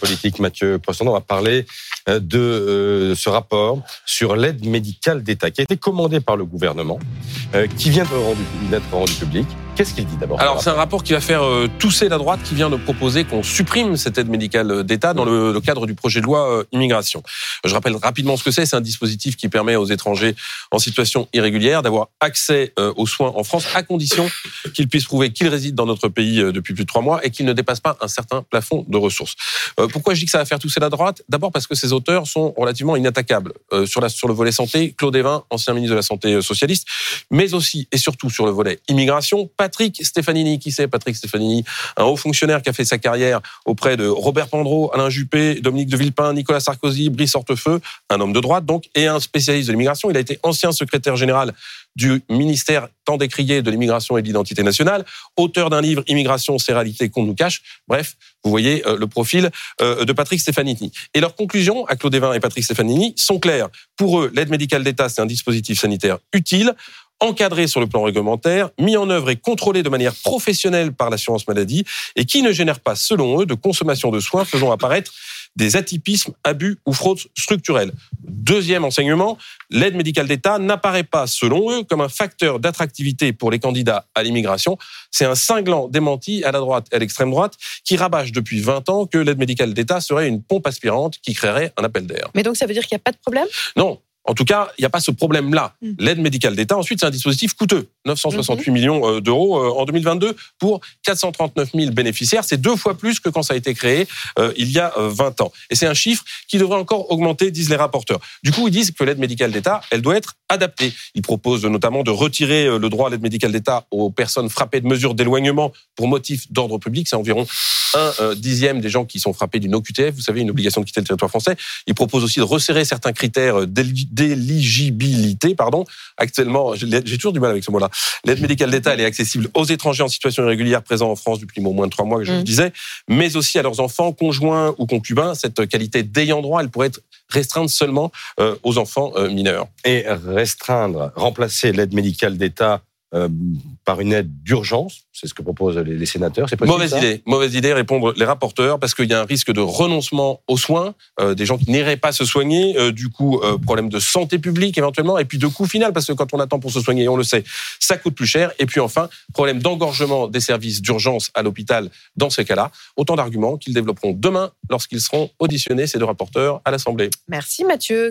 politique, Mathieu Poisson. On va parler euh, de euh, ce rapport sur l'aide médicale d'État qui a été commandé par le gouvernement, euh, qui vient d'être rendu public. Qu'est-ce qu'il dit d'abord Alors, c'est un rapport qui va faire euh, tousser la droite qui vient de proposer qu'on supprime cette aide médicale d'État dans le, cadre du projet de loi euh, immigration. Je rappelle rapidement ce que c'est. C'est un dispositif qui permet aux étrangers en situation irrégulière d'avoir accès euh, aux soins en France à condition qu'ils puissent prouver qu'ils résident dans notre pays depuis plus de trois mois et qu'ils ne dépassent pas un certain plafond de ressources. Pourquoi je dis que ça va faire tousser la droite? D'abord parce que ces auteurs sont relativement inattaquables. Sur, la, sur le volet santé, Claude Evin, ancien ministre de la Santé socialiste, mais aussi et surtout sur le volet immigration, Patrick Stefanini. Qui c'est Patrick Stefanini? Un haut fonctionnaire qui a fait sa carrière auprès de Robert Pandreau, Alain Juppé, Dominique de Villepin, Nicolas Sarkozy, Brice Hortefeux, un homme de droite donc, et un spécialiste de l'immigration. Il a été ancien secrétaire général du ministère tant décrié de l'immigration et de l'identité nationale, auteur d'un livre Immigration, c'est réalité qu'on nous cache. Bref, vous voyez euh, le profil euh, de Patrick Stefanini. Et leurs conclusions à Claude Evin et Patrick Stefanini sont claires. Pour eux, l'aide médicale d'État, c'est un dispositif sanitaire utile encadré sur le plan réglementaire, mis en œuvre et contrôlé de manière professionnelle par l'assurance maladie et qui ne génère pas, selon eux, de consommation de soins faisant apparaître des atypismes, abus ou fraudes structurelles. Deuxième enseignement, l'aide médicale d'État n'apparaît pas, selon eux, comme un facteur d'attractivité pour les candidats à l'immigration. C'est un cinglant démenti à la droite et à l'extrême droite qui rabâche depuis 20 ans que l'aide médicale d'État serait une pompe aspirante qui créerait un appel d'air. Mais donc ça veut dire qu'il n'y a pas de problème? Non, en tout cas, il n'y a pas ce problème-là. Mm. L'aide médicale d'État, ensuite, c'est un dispositif coûteux. 968 mm-hmm. millions euh, d'euros euh, en 2022 pour 439 000 bénéficiaires. C'est deux fois plus que quand ça a été créé euh, il y a 20 ans. Et c'est un chiffre qui devrait encore augmenter, disent les rapporteurs. Du coup, ils disent que l'aide médicale d'État, elle doit être adaptée. Ils proposent notamment de retirer le droit à l'aide médicale d'État aux personnes frappées de mesures d'éloignement pour motif d'ordre public. C'est environ un dixième des gens qui sont frappés d'une OQTF, vous savez, une obligation de quitter le territoire français. Ils proposent aussi de resserrer certains critères d'éligibilité. Pardon. Actuellement, j'ai toujours du mal avec ce mot-là. L'aide médicale d'État, elle est accessible aux étrangers en situation irrégulière présents en France depuis au moins de trois mois, que je le mmh. disais, mais aussi à leurs enfants, conjoints ou concubins. Cette qualité d'ayant droit, elle pourrait être restreinte seulement euh, aux enfants euh, mineurs. Et restreindre, remplacer l'aide médicale d'État euh, par une aide d'urgence, c'est ce que proposent les, sénateurs. C'est mauvaise idée, mauvaise idée répondre les rapporteurs parce qu'il y a un risque de renoncement aux soins, euh, des gens qui n'iraient pas se soigner, euh, du coup problème de santé publique éventuellement, et puis de coût final parce que quand on attend pour se soigner, on le sait, ça coûte plus cher, et puis enfin problème d'engorgement des services d'urgence à l'hôpital dans ces cas-là. Autant d'arguments qu'ils développeront demain lorsqu'ils seront auditionnés ces deux rapporteurs à l'Assemblée. Merci Mathieu.